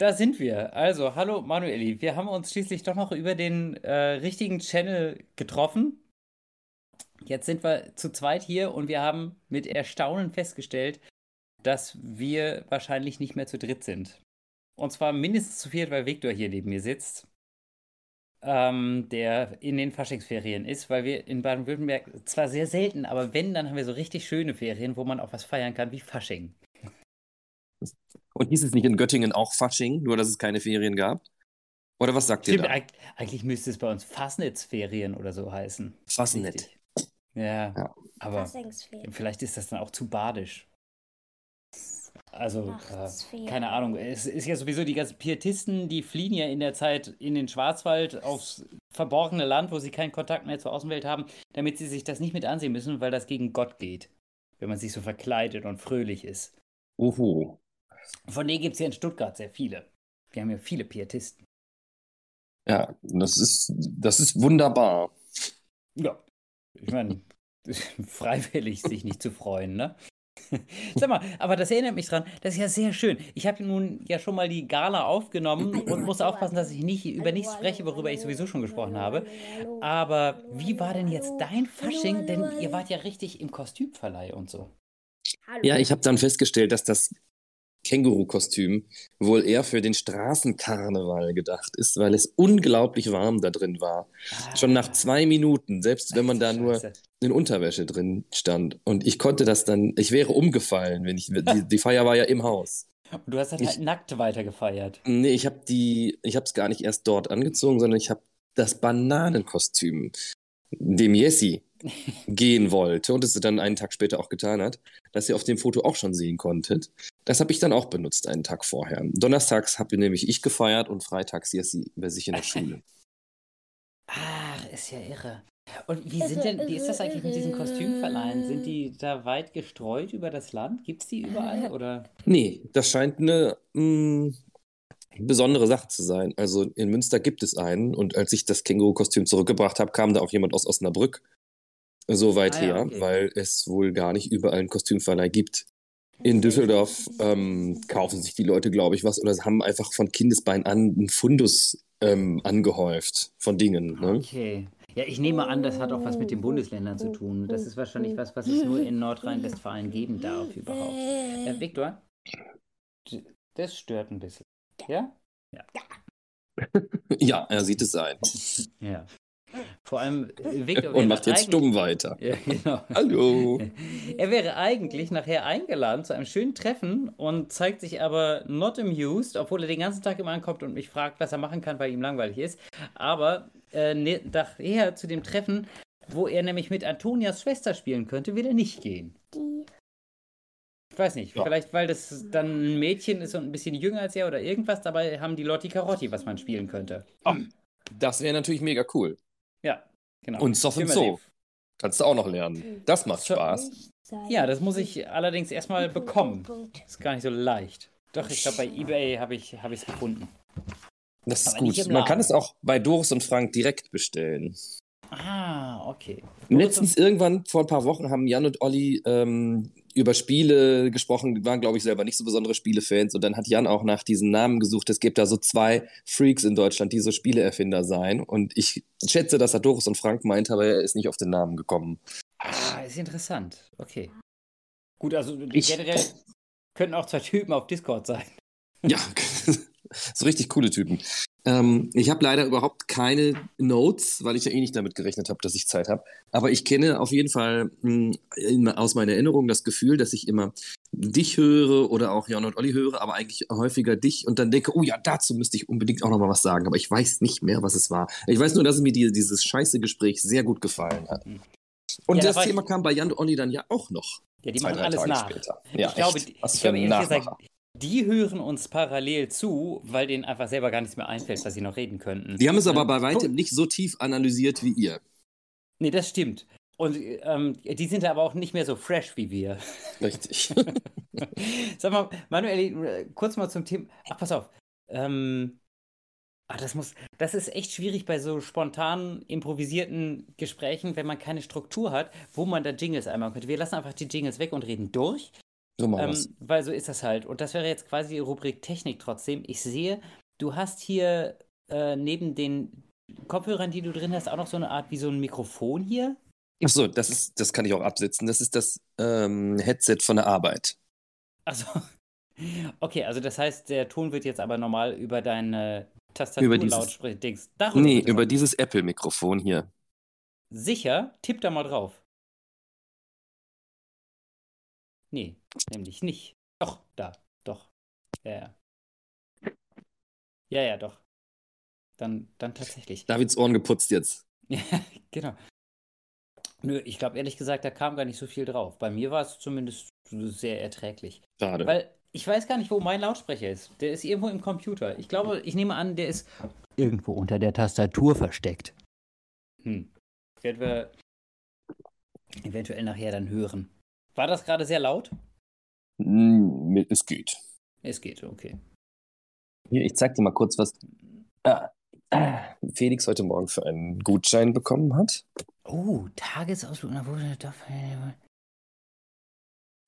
Da sind wir. Also, hallo Manueli. Wir haben uns schließlich doch noch über den äh, richtigen Channel getroffen. Jetzt sind wir zu zweit hier und wir haben mit Erstaunen festgestellt, dass wir wahrscheinlich nicht mehr zu dritt sind. Und zwar mindestens zu viert, weil Viktor hier neben mir sitzt, ähm, der in den Faschingsferien ist, weil wir in Baden-Württemberg zwar sehr selten, aber wenn, dann haben wir so richtig schöne Ferien, wo man auch was feiern kann, wie Fasching. Und hieß es nicht in Göttingen auch Fasching, nur dass es keine Ferien gab? Oder was sagt Stimmt, ihr da? eig- eigentlich müsste es bei uns Fasnetsferien oder so heißen. Fasnet. Ja, Ja. aber vielleicht ist das dann auch zu badisch. Also, äh, keine Ahnung. Es ist ja sowieso die ganzen Pietisten, die fliehen ja in der Zeit in den Schwarzwald aufs verborgene Land, wo sie keinen Kontakt mehr zur Außenwelt haben, damit sie sich das nicht mit ansehen müssen, weil das gegen Gott geht. Wenn man sich so verkleidet und fröhlich ist. Oho. Von denen gibt es ja in Stuttgart sehr viele. Wir haben ja viele Pietisten. Ja, das ist, das ist wunderbar. Ja, ich meine, freiwillig sich nicht zu freuen, ne? Sag mal, aber das erinnert mich dran, das ist ja sehr schön. Ich habe nun ja schon mal die Gala aufgenommen und muss aufpassen, dass ich nicht über nichts spreche, worüber ich sowieso schon gesprochen habe. Aber wie war denn jetzt dein Fasching? Denn ihr wart ja richtig im Kostümverleih und so. Ja, ich habe dann festgestellt, dass das Känguru-Kostüm wohl eher für den Straßenkarneval gedacht ist, weil es unglaublich warm da drin war. Schon nach zwei Minuten, selbst wenn man da nur Scheiße. in Unterwäsche drin stand. Und ich konnte das dann, ich wäre umgefallen, wenn ich, die, die Feier war ja im Haus. Und du hast dann Ich- halt nackt weitergefeiert. Nee, ich habe die, ich habe es gar nicht erst dort angezogen, sondern ich habe das Bananenkostüm, dem Jessi gehen wollte und es dann einen Tag später auch getan hat, das ihr auf dem Foto auch schon sehen konntet. Das habe ich dann auch benutzt einen Tag vorher. Donnerstags habe nämlich ich gefeiert und freitags Jessi bei sich in der Schule. Ach, ist ja irre. Und wie sind denn, wie ist das eigentlich mit diesen Kostümverleihen? Sind die da weit gestreut über das Land? Gibt es die überall? Oder? Nee, das scheint eine mh, besondere Sache zu sein. Also in Münster gibt es einen und als ich das Känguru-Kostüm zurückgebracht habe, kam da auch jemand aus Osnabrück so weit Ah ja, her, okay. weil es wohl gar nicht überall einen Kostümverleih gibt. In Düsseldorf ähm, kaufen sich die Leute, glaube ich, was oder haben einfach von Kindesbein an einen Fundus ähm, angehäuft von Dingen. Ne? Okay. Ja, ich nehme an, das hat auch was mit den Bundesländern zu tun. Das ist wahrscheinlich was, was es nur in Nordrhein-Westfalen geben darf überhaupt. Äh, Viktor? Das stört ein bisschen. Ja? Ja, er sieht es ein Ja. Vor allem, äh, Viktor und macht jetzt stumm weiter. Ja, genau. Hallo. Er wäre eigentlich nachher eingeladen zu einem schönen Treffen und zeigt sich aber not amused, obwohl er den ganzen Tag immer ankommt und mich fragt, was er machen kann, weil ihm langweilig ist. Aber äh, ne- nachher zu dem Treffen, wo er nämlich mit Antonias Schwester spielen könnte, will er nicht gehen. Die weiß nicht, Ja. vielleicht weil das dann ein Mädchen ist und ein bisschen jünger als er oder irgendwas, dabei haben die Lotti Carotti, was man spielen könnte. Das wäre natürlich mega cool. Ja, genau. Und Soff und Immer So. die- Kannst du auch noch lernen. Das macht So- Spaß. Ja, das muss ich allerdings erstmal bekommen. Ist gar nicht so leicht. Doch, ich glaube, bei eBay habe ich es hab gefunden. Das ist Aber gut. Man kann es auch bei Doris und Frank direkt bestellen. Ah, okay. Letztens irgendwann vor ein paar Wochen haben Jan und Olli ähm, über Spiele gesprochen, die waren, glaube ich, selber nicht so besondere Spielefans. Und dann hat Jan auch nach diesen Namen gesucht. Es gibt da so zwei Freaks in Deutschland, die so Spieleerfinder seien. Und ich schätze, dass er Doris und Frank meint, aber er ist nicht auf den Namen gekommen. Ah, ist interessant. Okay. Gut, also Ich- generell könnten auch zwei Typen auf Discord sein. Ja, so richtig coole Typen. Ähm, ich habe leider überhaupt keine Notes, weil ich ja eh nicht damit gerechnet habe, dass ich Zeit habe. Aber ich kenne auf jeden Fall mh, in, aus meiner Erinnerung das Gefühl, dass ich immer dich höre oder auch Jan und Olli höre, aber eigentlich häufiger dich und dann denke, oh ja, dazu müsste ich unbedingt auch noch mal was sagen. Aber ich weiß nicht mehr, was es war. Ich weiß nur, dass mir die, dieses scheiße Gespräch sehr gut gefallen hat. Und Ja, da das war ich- Thema kam bei Jan und Olli dann ja auch noch. Ja, die zwei, machen alles Tage nach. später. Ja, ich glaube, ich glaube ehrlich gesagt. Die hören uns parallel zu, weil denen einfach selber gar nichts mehr einfällt, was sie noch reden könnten. Die haben es aber Ähm, bei weitem guck- nicht so tief analysiert wie ihr. Nee, das stimmt. Und ähm, die sind aber auch nicht mehr so fresh wie wir. Richtig. Sag mal, Manuel, kurz mal zum Thema. Ach, pass auf. Ähm, ah, das muss, das ist echt schwierig bei so spontan improvisierten Gesprächen, wenn man keine Struktur hat, wo man da Jingles einmal könnte. Wir lassen einfach die Jingles weg und reden durch. So machen. Ähm, weil so ist das halt. Und das wäre jetzt quasi die Rubrik Technik trotzdem. Ich sehe, du hast hier äh, neben den Kopfhörern, die du drin hast, auch noch so eine Art wie so ein Mikrofon hier. Achso, das ist, das kann ich auch absetzen. Das ist das ähm, Headset von der Arbeit. Also, okay, also das heißt, der Ton wird jetzt aber normal über deine Tastatur-Lautsprecher-Dings. Darüber Nee, über dieses Apple-Mikrofon hier. Sicher? Tipp da mal drauf. Nee, nämlich nicht. Doch, da, doch. Ja, ja. Ja, ja, doch. Dann, dann tatsächlich. Davids Ohren geputzt jetzt. Ja, genau. Nö, ich glaube ehrlich gesagt, da kam gar nicht so viel drauf. Bei mir war es zumindest sehr erträglich. Schade. Weil ich weiß gar nicht, wo mein Lautsprecher ist. Der ist irgendwo im Computer. Ich glaube, ich nehme an, der ist irgendwo unter der Tastatur versteckt. Hm. Werden wir eventuell nachher dann hören. War das gerade sehr laut? Mm, Es geht. Es geht, okay. Hier, ich zeig dir mal kurz, was ah, ah, Felix heute Morgen für einen Gutschein bekommen hat. Oh, Tagesausflug nach Wuppertal.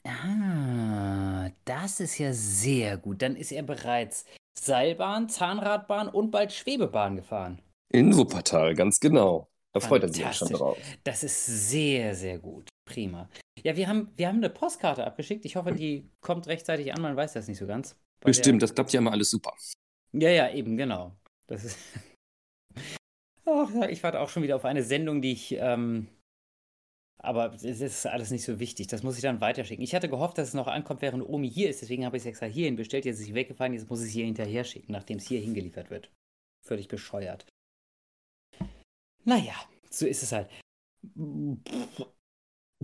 Ah, das ist ja sehr gut. Dann ist er bereits Seilbahn, Zahnradbahn und bald Schwebebahn gefahren. In Wuppertal, ganz genau. Da freut er sich schon drauf. Das ist sehr, sehr gut. Prima. Ja, wir haben, wir haben eine Postkarte abgeschickt. Ich hoffe, die kommt rechtzeitig an. Man weiß das nicht so ganz. Bestimmt, das klappt ja immer alles super. Der, ja, ja, eben, genau. Das ist. Ach, ja, ich warte auch schon wieder auf eine Sendung, die ich. Ähm, aber es ist alles nicht so wichtig. Das muss ich dann weiterschicken. Ich hatte gehofft, dass es noch ankommt, während Omi hier ist. Deswegen habe ich es extra hierhin bestellt. Jetzt ist sie weggefahren. Jetzt muss ich es hier hinterher schicken, nachdem es hier hingeliefert wird. Völlig bescheuert. Naja, so ist es halt.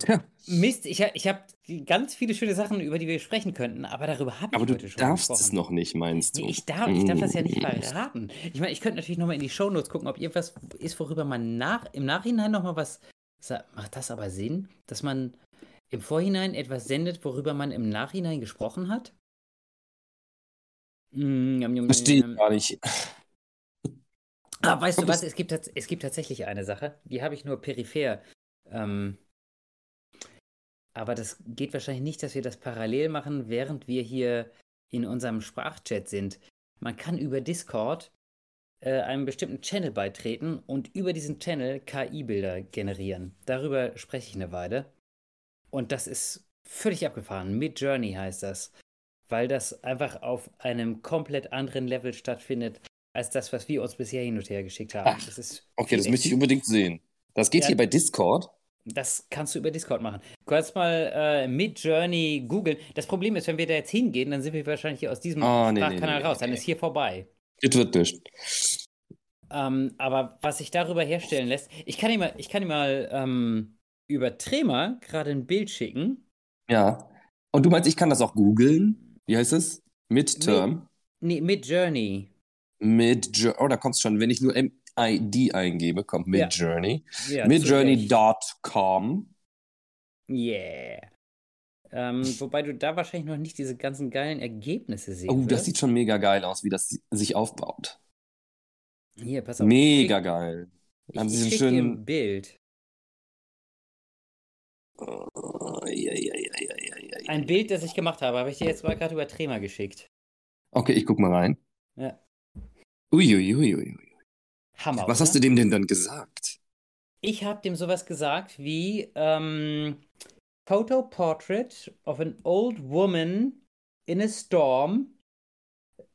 Tja, Mist, ich, ich habe ganz viele schöne Sachen, über die wir sprechen könnten, aber darüber habe ich aber du heute schon darfst gesprochen. es noch nicht, meinst du? Nee, ich darf, ich darf das ja nicht Mm. verraten. Ich meine, ich könnte natürlich nochmal in die Shownotes gucken, ob irgendwas ist, worüber man nach, im Nachhinein nochmal was. Sa- Macht das aber Sinn, dass man im Vorhinein etwas sendet, worüber man im Nachhinein gesprochen hat? Mm, Verstehe ich gar nicht. Ah, weißt du Kommt was? Es gibt, es gibt tatsächlich eine Sache, die habe ich nur peripher. Ähm, aber das geht wahrscheinlich nicht, dass wir das parallel machen, während wir hier in unserem Sprachchat sind. Man kann über Discord äh, einem bestimmten Channel beitreten und über diesen Channel KI-Bilder generieren. Darüber spreche ich eine Weile. Und das ist völlig abgefahren. Mid Journey heißt das. Weil das einfach auf einem komplett anderen Level stattfindet, als das, was wir uns bisher hin und her geschickt haben. Ach, das Okay, das möchte ich unbedingt sehen. Das geht Ja. hier bei Discord. das kannst du über Discord machen. Du kannst mal äh, Mid-Journey googeln. Das Problem ist, wenn wir da jetzt hingehen, dann sind wir wahrscheinlich hier aus diesem Ah, nee, Sprachkanal nee, raus. nee, Dann nee. ist hier vorbei. Das wird nicht. Ähm, aber was sich darüber herstellen lässt, ich kann dir mal, ich kann dir mal ähm, über Trema gerade ein Bild schicken. Ja. Und du meinst, ich kann das auch googeln? Wie heißt es? Midterm. Nee, Mid-Journey. Mid Oh, da kommt es schon. Wenn ich nur MID eingebe, kommt Ja. Midjourney. Ja, Recht. Midjourney.com. Yeah. Ähm, wobei du da wahrscheinlich noch nicht diese ganzen geilen Ergebnisse sehen Oh, das sieht schon mega geil aus, wie das sich aufbaut. Hier, pass auf. Mega ich geil. schick, Haben ich, sie ich schönen. ein Bild. Oh, ja, ja, ja, ja, ja, ja, ja. Ein Bild, das ich gemacht habe, habe ich dir jetzt mal gerade über Trema geschickt. Okay, ich guck mal rein. Ja. Uiuiuiui. Hammer. Was oder? hast du dem denn dann gesagt? Ich habe dem sowas gesagt wie ähm, Photo Portrait of an old woman in a storm.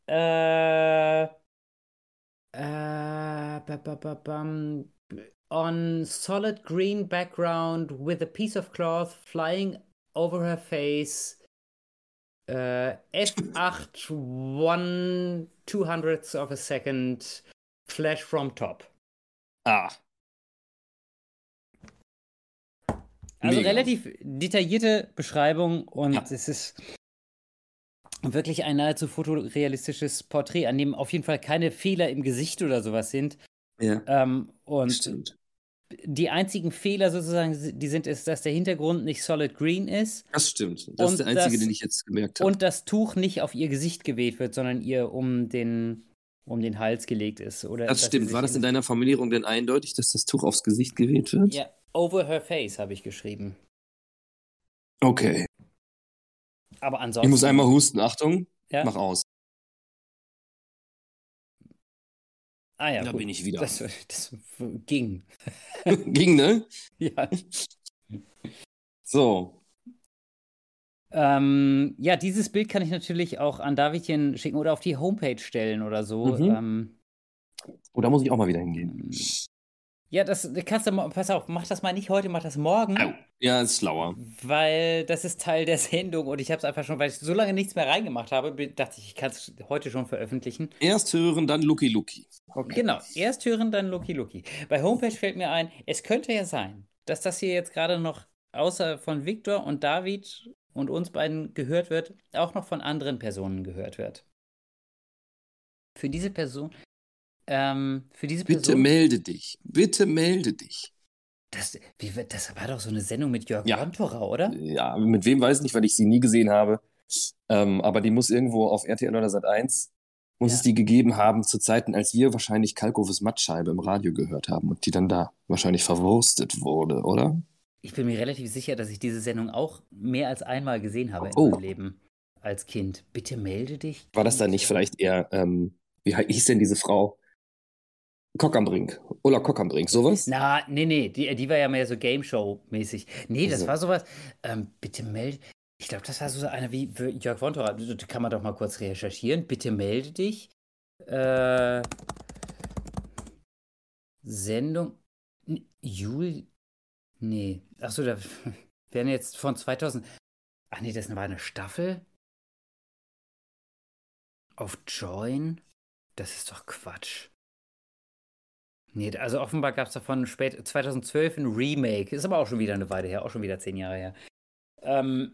Äh, äh, ba, on solid green background with a piece of cloth flying over her face. Äh, F8 one two hundredths of a second flash from top. Ah, Also Mega. relativ detaillierte Beschreibung und Ja. es ist wirklich ein nahezu fotorealistisches Porträt, an dem auf jeden Fall keine Fehler im Gesicht oder sowas sind. ja, Ähm, und stimmt. Die einzigen Fehler sozusagen, die sind, ist, dass der Hintergrund nicht solid green ist Das stimmt. Das ist der einzige, das- den ich jetzt gemerkt habe. und das Tuch nicht auf ihr Gesicht geweht wird, sondern ihr um den, um den Hals gelegt ist. Oder Das stimmt. War das in in- deiner Formulierung denn eindeutig, dass das Tuch aufs Gesicht geweht wird? Ja, over her face habe ich geschrieben. Okay. Aber ansonsten. Ich muss einmal husten. Achtung, Ja? mach aus. Ah ja, Da gut. bin ich wieder. Das, das ging. Ging, ne? Ja. So. Ähm, ja, dieses Bild kann ich natürlich auch an Davidchen schicken oder auf die Homepage stellen oder so. Mhm. Ähm, Oh, da muss ich auch mal wieder hingehen. ja, das kannst du pass auf, mach das mal nicht heute, mach das morgen, Au. Ja, ist schlauer. weil das ist Teil der Sendung und ich habe es einfach schon, weil ich so lange nichts mehr reingemacht habe, dachte ich, ich kann es heute schon veröffentlichen. Erst hören, dann Lucky Lucky. Genau, erst hören, dann Lucky Lucky. Bei Homepage fällt mir ein, es könnte ja sein, dass das hier jetzt gerade noch außer von Viktor und David und uns beiden gehört wird, auch noch von anderen Personen gehört wird. Für diese Person, ähm, für diese Bitte Person, melde dich. Bitte melde dich. Das, wie, das war doch so eine Sendung mit Jörg Ja. Oder? Ja, mit wem weiß ich nicht, weil ich sie nie gesehen habe. Ähm, aber die muss irgendwo auf RTL oder Sat 1 muss Ja. es die gegeben haben zu Zeiten, als wir wahrscheinlich Kalkofes Mattscheibe im Radio gehört haben und die dann da wahrscheinlich verwurstet wurde, oder? Ich bin mir relativ sicher, dass ich diese Sendung auch mehr als einmal gesehen habe in Oh. meinem Leben als Kind. Bitte melde dich. War das dann nicht vielleicht eher, ähm, wie hieß denn diese Frau? Kock am Brink. Ulla Kock am Brink, sowas? Na, nee, nee, die, die war ja mehr so Game Show-mäßig. Nee, das Also. war sowas. Ähm, bitte melde. Ich glaube, das war so einer wie Jörg Wontora. Kann man doch mal kurz recherchieren. Bitte melde dich. Äh, Sendung. Juli. Nee. Achso, da werden jetzt von 2000. Ach nee, das war eine Staffel. Auf Join. Das ist doch Quatsch. Nee, also offenbar gab es davon spät 2012 ein Remake. Ist aber auch schon wieder eine Weile her, auch schon wieder zehn Jahre her. Ähm,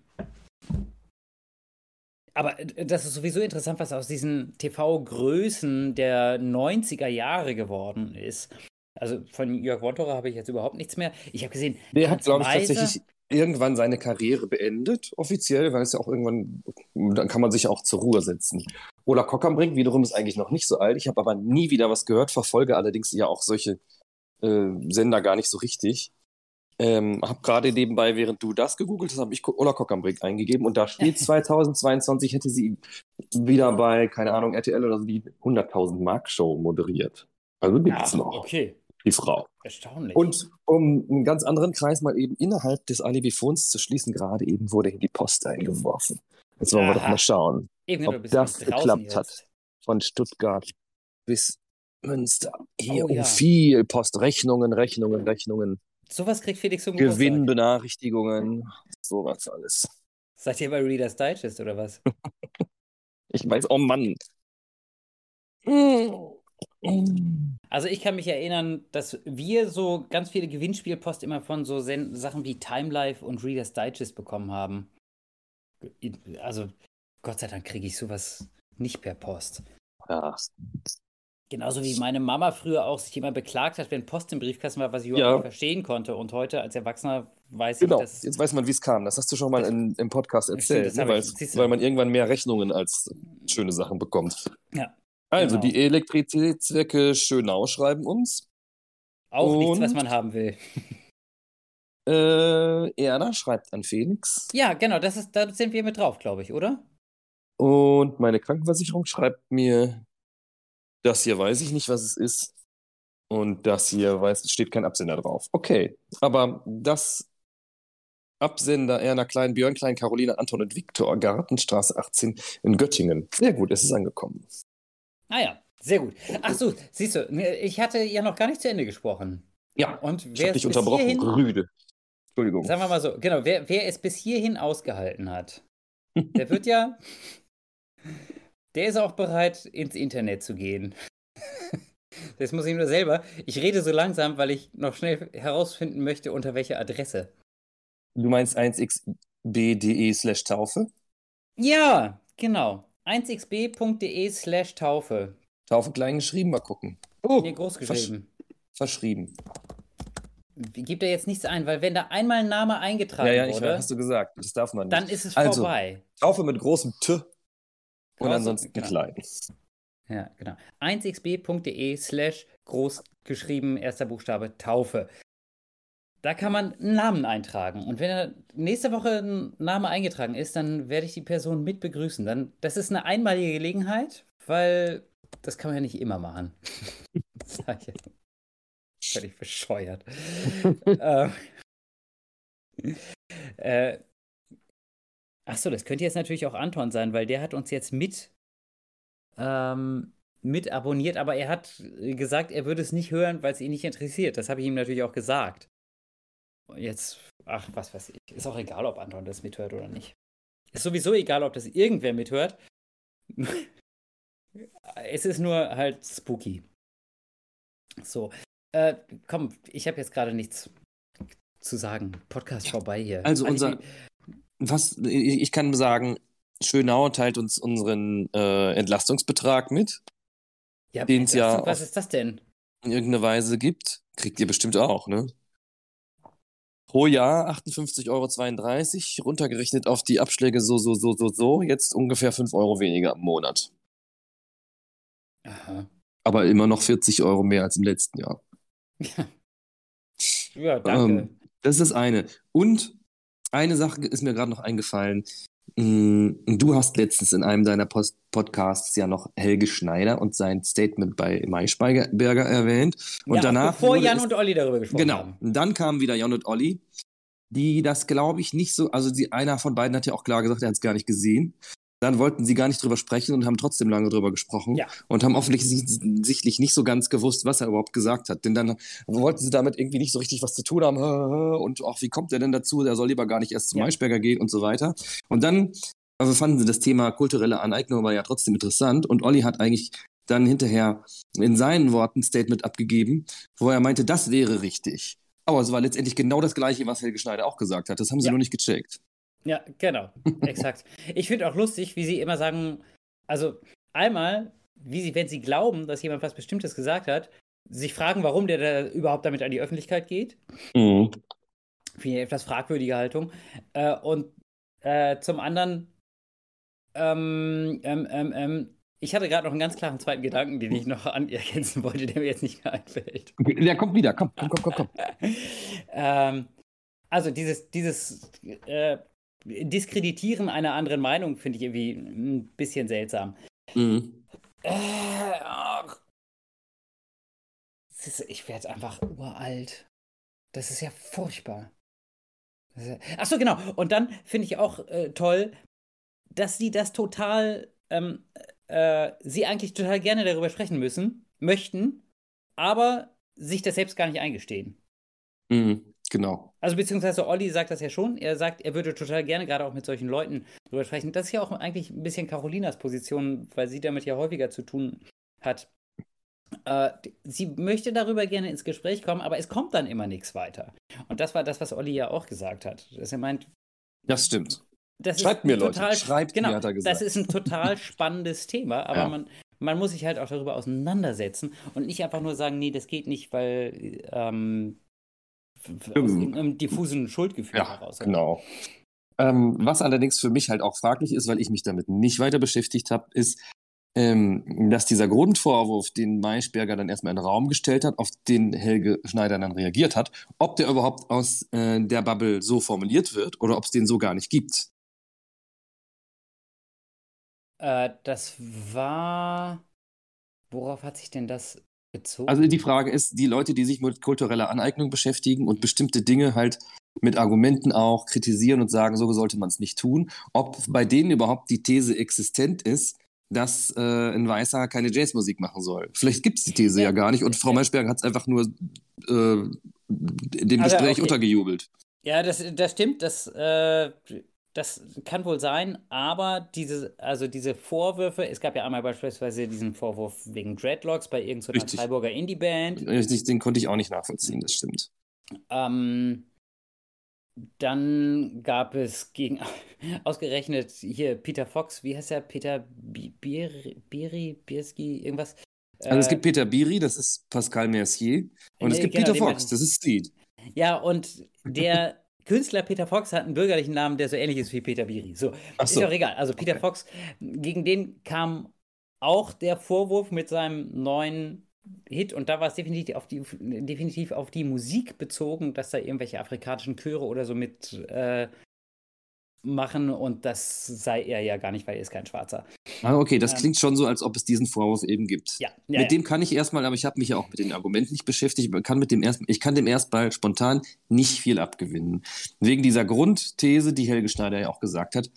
aber äh, das ist sowieso interessant, was aus diesen TV-Größen der 90er Jahre geworden ist. Also von Jörg Wontora habe ich jetzt überhaupt nichts mehr. Ich habe gesehen, Der hat, glaube ich, tatsächlich irgendwann seine Karriere beendet, offiziell, weil es ja auch irgendwann, dann kann man sich auch zur Ruhe setzen. Ola Kock am Brink wiederum ist eigentlich noch nicht so alt. Ich habe aber nie wieder was gehört, verfolge allerdings ja auch solche äh, Sender gar nicht so richtig. Ähm, habe gerade nebenbei, während du das gegoogelt hast, habe ich Ola Kock am Brink eingegeben und da steht 2022 hätte sie wieder bei, keine Ahnung, RTL oder so die 100.000 Mark Show moderiert. Also gibt's Ach, noch, okay, die Frau. erstaunlich. Und um einen ganz anderen Kreis mal eben innerhalb des Alibifons zu schließen, gerade eben wurde hier die Post eingeworfen. Jetzt wollen wir doch mal schauen, Eben, ob das geklappt jetzt. hat. Von Stuttgart bis Münster. Hier Oh, um ja. viel Post. Rechnungen, Rechnungen, Rechnungen. Sowas kriegt Felix zum Geburtstag. Gewinnbenachrichtigungen. Sowas alles. Seid ihr bei Reader's Digest oder was? Ich weiß, oh Mann. Also ich kann mich erinnern, dass wir so ganz viele Gewinnspielpost immer von so Sen Sachen wie Time Life und Reader's Digest bekommen haben. Also Gott sei Dank kriege ich sowas nicht per Post. Ja, Genauso wie meine Mama früher auch sich immer beklagt hat, wenn Post im Briefkasten war, was ich überhaupt Ja. nicht verstehen konnte. Und heute als Erwachsener weiß genau. ich, dass Jetzt weiß man, wie es kam. Das hast du schon mal Das- in, im Podcast Stimmt, erzählt, das ne? weil, weil man irgendwann mehr Rechnungen als schöne Sachen bekommt. Ja, Also, genau. die Elektrizitätswerke Schönau schreiben uns. auch nichts, was Und- man haben will. Äh, Erna schreibt an Felix. Ja, genau, das ist, da sind wir mit drauf, glaube ich, oder? Und meine Krankenversicherung schreibt mir, das hier weiß ich nicht, was es ist. Und das hier weiß, es steht kein Absender drauf. Okay, aber das Absender Erna Klein, Björn Klein, Caroline, Anton und Viktor, Gartenstraße 18 in Göttingen. Sehr gut, es ist angekommen. Ah ja, sehr gut. Ach so, siehst du, ich hatte ja noch gar nicht zu Ende gesprochen. Ja, Und ich wer habe es dich bis unterbrochen. hierhin, Rüde. Entschuldigung. sagen wir mal so, genau, wer, wer es bis hierhin ausgehalten hat, der wird ja, der ist auch bereit, ins Internet zu gehen. Das muss ich nur selber. Ich rede so langsam, weil ich noch schnell herausfinden möchte, unter welcher Adresse. Du meinst 1xb.de slash Taufe? Ja, genau. 1xb.de slash Taufe. Taufe klein geschrieben, mal gucken. Oh, Nee, groß versch geschrieben. verschrieben. Gibt da jetzt nichts ein, weil wenn da einmal ein Name eingetragen Ja, ja, ich wurde, weiß, hast du gesagt. Das darf man nicht. dann ist es Also, vorbei. Taufe mit großem T und ansonsten genau. klein. Ja, genau. 1xb.de slash groß geschrieben, erster Buchstabe, Taufe. Da kann man einen Namen eintragen. Und wenn nächste Woche ein Name eingetragen ist, dann werde ich die Person mit begrüßen. Dann, das ist eine einmalige Gelegenheit, weil das kann man ja nicht immer machen. Sag ich Völlig bescheuert. ähm, äh, Achso, das könnte jetzt natürlich auch Anton sein, weil der hat uns jetzt mit, ähm, mit abonniert, aber er hat gesagt, er würde es nicht hören, weil es ihn nicht interessiert. Das habe ich ihm natürlich auch gesagt. Jetzt, ach, was weiß ich. Ist auch egal, ob Anton das mithört oder nicht. Ist sowieso egal, ob das irgendwer mithört. es ist nur halt spooky. So. Äh, komm, ich habe jetzt gerade nichts zu sagen. Podcast ja. vorbei hier. Also unser, was, ich kann sagen, Schönau teilt uns unseren äh, Entlastungsbetrag mit. Ja, den es ja. Was ist das denn? In irgendeiner Weise gibt. Kriegt ihr bestimmt auch, ne? Pro Jahr 58,32 Euro, runtergerechnet auf die Abschläge so, so, so, so, so, jetzt ungefähr 5 Euro weniger im Monat. Aha. Aber immer noch 40 Euro mehr als im letzten Jahr. Ja, ja danke. Ähm, das ist das eine. Und eine Sache ist mir gerade noch eingefallen. Mm, du hast letztens in einem deiner Post Podcasts ja noch Helge Schneider und sein Statement bei Maischberger erwähnt. Und ja, danach. Bevor Jan und Olli darüber gesprochen genau, haben. Genau. Dann kamen wieder Jan und Olli, die das, glaube ich, nicht so. Also, die, einer von beiden hat ja auch klar gesagt, er hat es gar nicht gesehen. Dann wollten sie gar nicht drüber sprechen und haben trotzdem lange drüber gesprochen ja. und haben offensichtlich nicht so ganz gewusst, was er überhaupt gesagt hat. Denn dann wollten sie damit irgendwie nicht so richtig was zu tun haben und auch, wie kommt er denn dazu? Der soll lieber gar nicht erst zum ja. Maischberger gehen und so weiter. Und dann also fanden sie das Thema kulturelle Aneignung aber ja trotzdem interessant und Olli hat eigentlich dann hinterher in seinen Worten ein Statement abgegeben, wo er meinte, das wäre richtig. Aber es war letztendlich genau das Gleiche, was Helge Schneider auch gesagt hat. Das haben sie ja. nur nicht gecheckt. Ja, genau, exakt. Ich finde auch lustig, wie sie immer sagen, also einmal, wie sie, wenn sie glauben, dass jemand was Bestimmtes gesagt hat, sich fragen, warum der da überhaupt damit an die Öffentlichkeit geht. Mhm. Finde ich eine etwas fragwürdige Haltung. Äh, und äh, zum anderen, ähm, ähm, ähm, ähm ich hatte gerade noch einen ganz klaren zweiten Gedanken, den ich noch an ergänzen wollte, der mir jetzt nicht mehr einfällt. Der kommt wieder, komm, komm, komm, komm. komm. ähm, also dieses, dieses äh, Diskreditieren einer anderen Meinung finde ich irgendwie ein bisschen seltsam. Mhm. Äh, ach. Ist, ich werde einfach uralt. Das ist ja furchtbar. Achso, genau. Und dann finde ich auch äh, toll, dass sie das total, ähm, äh, sie eigentlich total gerne darüber sprechen müssen, möchten, aber sich das selbst gar nicht eingestehen. Mhm. Genau. Also beziehungsweise Olli sagt das ja schon. Er sagt, er würde total gerne gerade auch mit solchen Leuten drüber sprechen. Das ist ja auch eigentlich ein bisschen Carolinas Position, weil sie damit ja häufiger zu tun hat. Äh, sie möchte darüber gerne ins Gespräch kommen, aber es kommt dann immer nichts weiter. Und das war das, was Olli ja auch gesagt hat. Dass er meint. Das stimmt. Das Schreibt mir, total, Leute. Schreibt genau, mir, hat er gesagt. Das ist ein total spannendes Thema, aber ja. man, man muss sich halt auch darüber auseinandersetzen und nicht einfach nur sagen, nee, das geht nicht, weil ähm, aus diffusen Schuldgefühl ja, heraus. Genau. Ähm, was allerdings für mich halt auch fraglich ist, weil ich mich damit nicht weiter beschäftigt habe, ist, ähm, dass dieser Grundvorwurf, den Maischberger dann erstmal in den Raum gestellt hat, auf den Helge Schneider dann reagiert hat, ob der überhaupt aus äh, der Bubble so formuliert wird oder ob es den so gar nicht gibt. Äh, das war. Worauf hat sich denn das Bezogen? Also die Frage ist, die Leute, die sich mit kultureller Aneignung beschäftigen und bestimmte Dinge halt mit Argumenten auch kritisieren und sagen, so sollte man es nicht tun, ob bei denen überhaupt die These existent ist, dass äh, ein Weißer keine Jazzmusik machen soll. Vielleicht gibt es die These ja. ja. gar nicht und Frau Maischberg hat es einfach nur äh, dem also, Gespräch okay. untergejubelt. Ja, das, das stimmt. Das, äh, das kann wohl sein, aber diese, also diese Vorwürfe, es gab ja einmal beispielsweise diesen Vorwurf wegen Dreadlocks bei irgendeiner Freiburger Indie-Band. Den konnte ich auch nicht nachvollziehen, das stimmt. Ähm, dann gab es gegen ausgerechnet hier Peter Fox, wie heißt er? Peter Biri, Biri Bierski, irgendwas. Also es gibt Peter Biri, das ist Pascal Mercier. Und nee, es gibt genau, Peter Fox, das ist Steed. Ja, und der Künstler Peter Fox hat einen bürgerlichen Namen, der so ähnlich ist wie Peter Biri. So, so. ist ja auch egal. Also Peter okay. Fox, gegen den kam auch der Vorwurf mit seinem neuen Hit und da war es definitiv auf die, definitiv auf die Musik bezogen, dass da irgendwelche afrikanischen Chöre oder so mit äh, machen und das sei er ja gar nicht, weil er ist kein Schwarzer. Ah, okay, das ähm, klingt schon so, als ob es diesen Vorwurf eben gibt. Ja, ja mit ja. dem kann ich erstmal, aber ich habe mich ja auch mit den Argumenten nicht beschäftigt. Ich kann, mit dem erst, ich kann dem erstmal spontan nicht viel abgewinnen. Wegen dieser Grundthese, die Helge Schneider ja auch gesagt hat,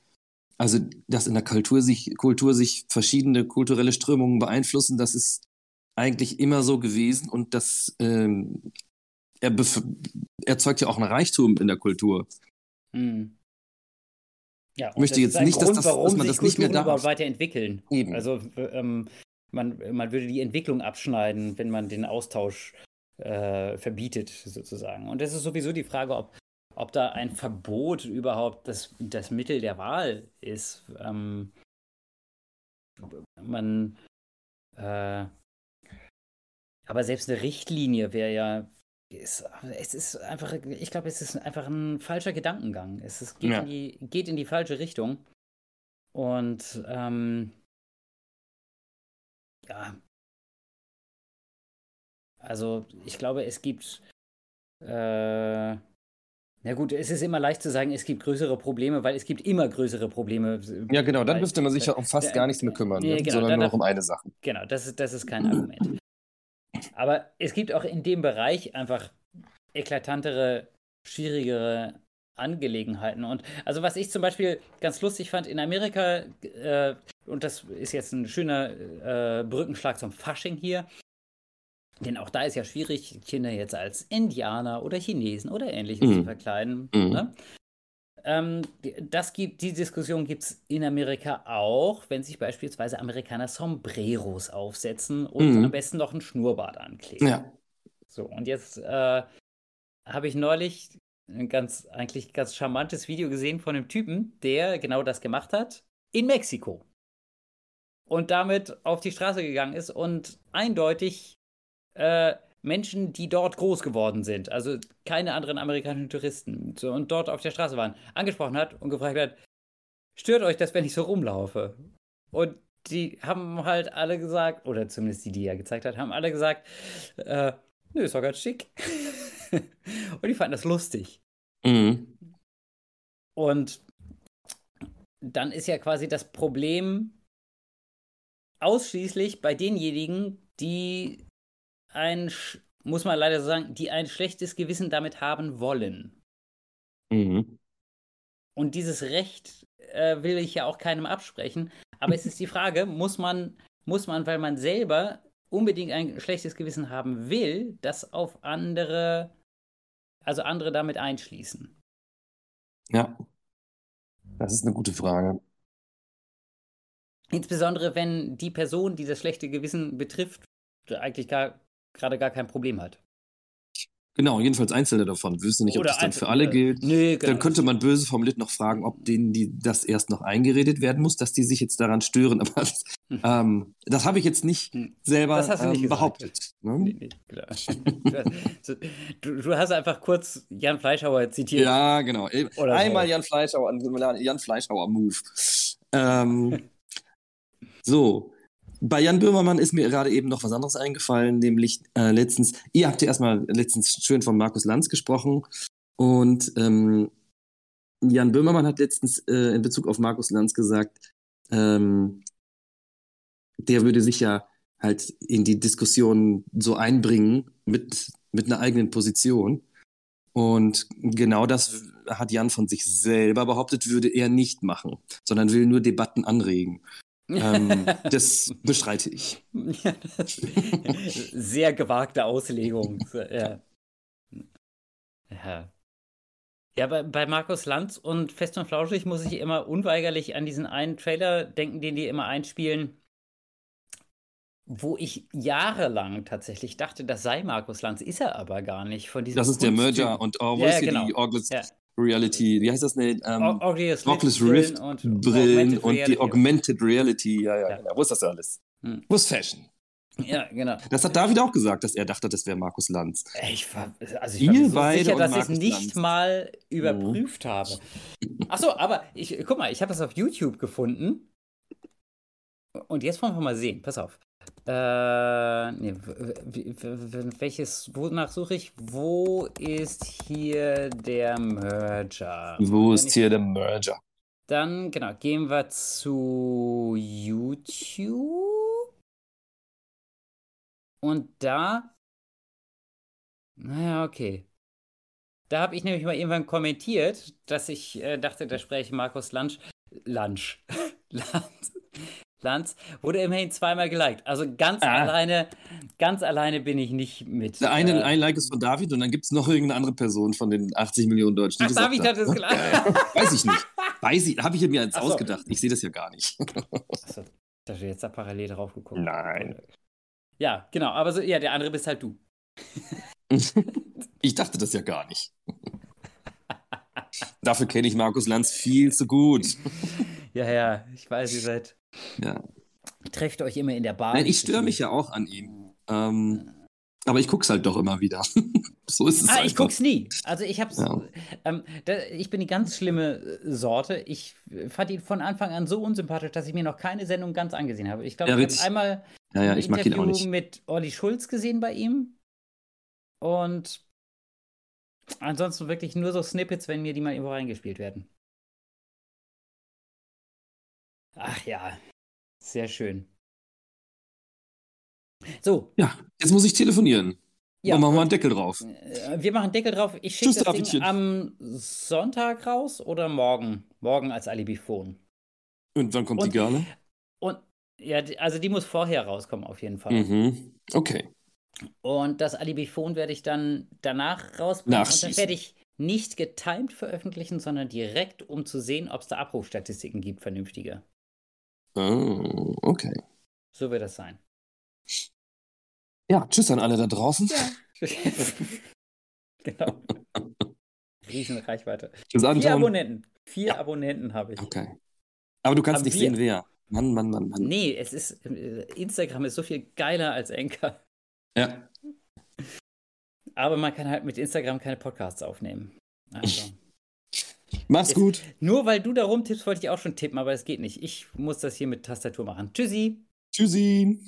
also dass in der Kultur sich, Kultur sich verschiedene kulturelle Strömungen beeinflussen, das ist eigentlich immer so gewesen und das ähm, er erzeugt ja auch einen Reichtum in der Kultur. Hm. Ja, ich möchte jetzt nicht, Grund, dass, das, dass man das nicht mehr darf. weiterentwickeln. Eben. Also ähm, man, man würde die Entwicklung abschneiden, wenn man den Austausch äh, verbietet, sozusagen. Und das ist sowieso die Frage, ob, ob da ein Verbot überhaupt das, das Mittel der Wahl ist. Ähm, man äh, aber selbst eine Richtlinie wäre ja ist, es ist einfach, ich glaube, es ist einfach ein falscher Gedankengang. Es ist, geht, ja. in die, geht in die falsche Richtung. Und ähm, ja, also ich glaube, es gibt, äh, na gut, es ist immer leicht zu sagen, es gibt größere Probleme, weil es gibt immer größere Probleme. Ja, genau, dann müsste man sich ja um fast äh, gar nichts mehr kümmern, äh, genau, sondern nur noch um eine Sache. Genau, das ist, das ist kein Argument. Aber es gibt auch in dem Bereich einfach eklatantere, schwierigere Angelegenheiten. Und also was ich zum Beispiel ganz lustig fand in Amerika, äh, und das ist jetzt ein schöner äh, Brückenschlag zum Fasching hier, denn auch da ist ja schwierig, Kinder jetzt als Indianer oder Chinesen oder ähnliches mhm. zu verkleiden. Mhm. Ne? Ähm, das gibt, die Diskussion gibt es in Amerika auch, wenn sich beispielsweise Amerikaner Sombreros aufsetzen und mhm. am besten noch ein Schnurrbart ankleben. Ja. So, und jetzt äh, habe ich neulich ein ganz, eigentlich ganz charmantes Video gesehen von einem Typen, der genau das gemacht hat in Mexiko. Und damit auf die Straße gegangen ist und eindeutig äh, Menschen, die dort groß geworden sind, also keine anderen amerikanischen Touristen so, und dort auf der Straße waren, angesprochen hat und gefragt hat, stört euch das, wenn ich so rumlaufe? Und die haben halt alle gesagt, oder zumindest die, die er gezeigt hat, haben alle gesagt, äh, nö, ist doch ganz schick. und die fanden das lustig. Mhm. Und dann ist ja quasi das Problem ausschließlich bei denjenigen, die ein, muss man leider sagen, die ein schlechtes Gewissen damit haben wollen. Mhm. Und dieses Recht äh, will ich ja auch keinem absprechen. Aber es ist die Frage, muss man, muss man, weil man selber unbedingt ein schlechtes Gewissen haben will, das auf andere, also andere damit einschließen? Ja, das ist eine gute Frage. Insbesondere wenn die Person, die das schlechte Gewissen betrifft, eigentlich gar gerade gar kein Problem hat. Genau, jedenfalls einzelne davon. Wir wissen nicht, ob das dann für alle gilt. Nee, genau. Dann könnte man böse formuliert noch fragen, ob denen die das erst noch eingeredet werden muss, dass die sich jetzt daran stören. Aber das, hm. ähm, das habe ich jetzt nicht hm. selber nicht ähm, behauptet. Ne? Nee, nee, du, du, hast einfach kurz Jan Fleischhauer zitiert. Ja, genau. Oder Einmal. Jan Fleischhauer, Jan Fleischhauer Move. Ähm, so, bei Jan Böhmermann ist mir gerade eben noch was anderes eingefallen, nämlich äh, letztens, ihr habt ja erstmal letztens schön von Markus Lanz gesprochen und ähm, Jan Böhmermann hat letztens äh, in Bezug auf Markus Lanz gesagt, ähm, der würde sich ja halt in die Diskussion so einbringen mit, mit einer eigenen Position. Und genau das hat Jan von sich selber behauptet, würde er nicht machen, sondern will nur Debatten anregen ähm, das bestreite ich. Sehr gewagte Auslegung. Ja. Ja. Ja, bei, bei Markus Lanz und Fest und Flauschig muss ich immer unweigerlich an diesen einen Trailer denken, den die immer einspielen, wo ich jahrelang tatsächlich dachte, das sei Markus Lanz, ist er aber gar nicht. Von diesem das ist der Merger und oh, wo ja, ist hier genau. die August, ja. Reality, wie heißt das denn? Ähm, Oculus, Rift, und, Brillen und, und die Augmented Reality. Ja, ja, ja. Genau. Wo ist das alles? Hm. Wo ist Fashion? Ja, genau. Das hat David auch gesagt, dass er dachte, das wäre Markus Lanz. Ich war, also ich war so sicher, dass ich es nicht Lanz. mal überprüft oh. habe. Achso, aber ich, guck mal, ich habe das auf YouTube gefunden. Und jetzt wollen wir mal sehen. Pass auf. Äh, nee, welches, wonach suche ich? Wo ist hier der Merger? Wo ist hier der Merger? Dann, genau, gehen wir zu YouTube. Und da. Naja, okay. Da habe ich nämlich mal irgendwann kommentiert, dass ich äh, dachte, da spreche Markus Lunch. Lunch. Lanz. Lanz wurde immerhin zweimal geliked. Also ganz ah. alleine, ganz alleine bin ich nicht mit. Der eine äh, ein Like ist von David und dann gibt es noch irgendeine andere Person von den 80 Millionen Deutschen. Ach, David hat es geliked. Weiß ich nicht. Weiß ich, habe ich mir jetzt so. ausgedacht. Ich sehe das ja gar nicht. Achso, da du jetzt da parallel drauf geguckt. Nein. Ja, genau. Aber so, ja, der andere bist halt du. ich dachte das ja gar nicht. Dafür kenne ich Markus Lanz viel zu gut. Ja, ja, ich weiß, ihr seid. Ja. Trefft euch immer in der Bar. Nein, ich störe mich ja auch an ihm. Ähm, aber ich gucke es halt doch immer wieder. so ist es. Ah, einfach. ich guck's nie. Also ich hab's. Ja. Ähm, da, ich bin die ganz schlimme äh, Sorte. Ich fand ihn von Anfang an so unsympathisch, dass ich mir noch keine Sendung ganz angesehen habe. Ich glaube, ja, ich habe einmal ja, ja, ein Interview mit Olli Schulz gesehen bei ihm. Und ansonsten wirklich nur so Snippets, wenn mir die mal irgendwo reingespielt werden. Ach ja, sehr schön. So. Ja, jetzt muss ich telefonieren. Ja, machen wir einen Deckel drauf. Äh, wir machen einen Deckel drauf. Ich schicke das Davidchen. Ding am Sonntag raus oder morgen? Morgen als Alibi-Phone. Und wann kommt und, die gerne? Und ja, also die muss vorher rauskommen auf jeden Fall. Mhm. Okay. Und das Alibi-Phone werde ich dann danach rausbringen. Und dann werde ich nicht getimed veröffentlichen, sondern direkt, um zu sehen, ob es da Abrufstatistiken gibt, vernünftige. Oh, okay. So wird das sein. Ja, tschüss an alle da draußen. Ja. genau. Riesenreichweite. Tschüss, Anton. Vier Abonnenten. Vier ja. Abonnenten habe ich. Okay. Aber du kannst Aber nicht wir... sehen, wer. Mann, Mann, Mann, Mann. Nee, es ist. Äh, Instagram ist so viel geiler als Enker. Ja. Aber man kann halt mit Instagram keine Podcasts aufnehmen. Also. Mach's Jetzt, gut. Nur weil du da rumtippst, wollte ich auch schon tippen, aber es geht nicht. Ich muss das hier mit Tastatur machen. Tschüssi. Tschüssi.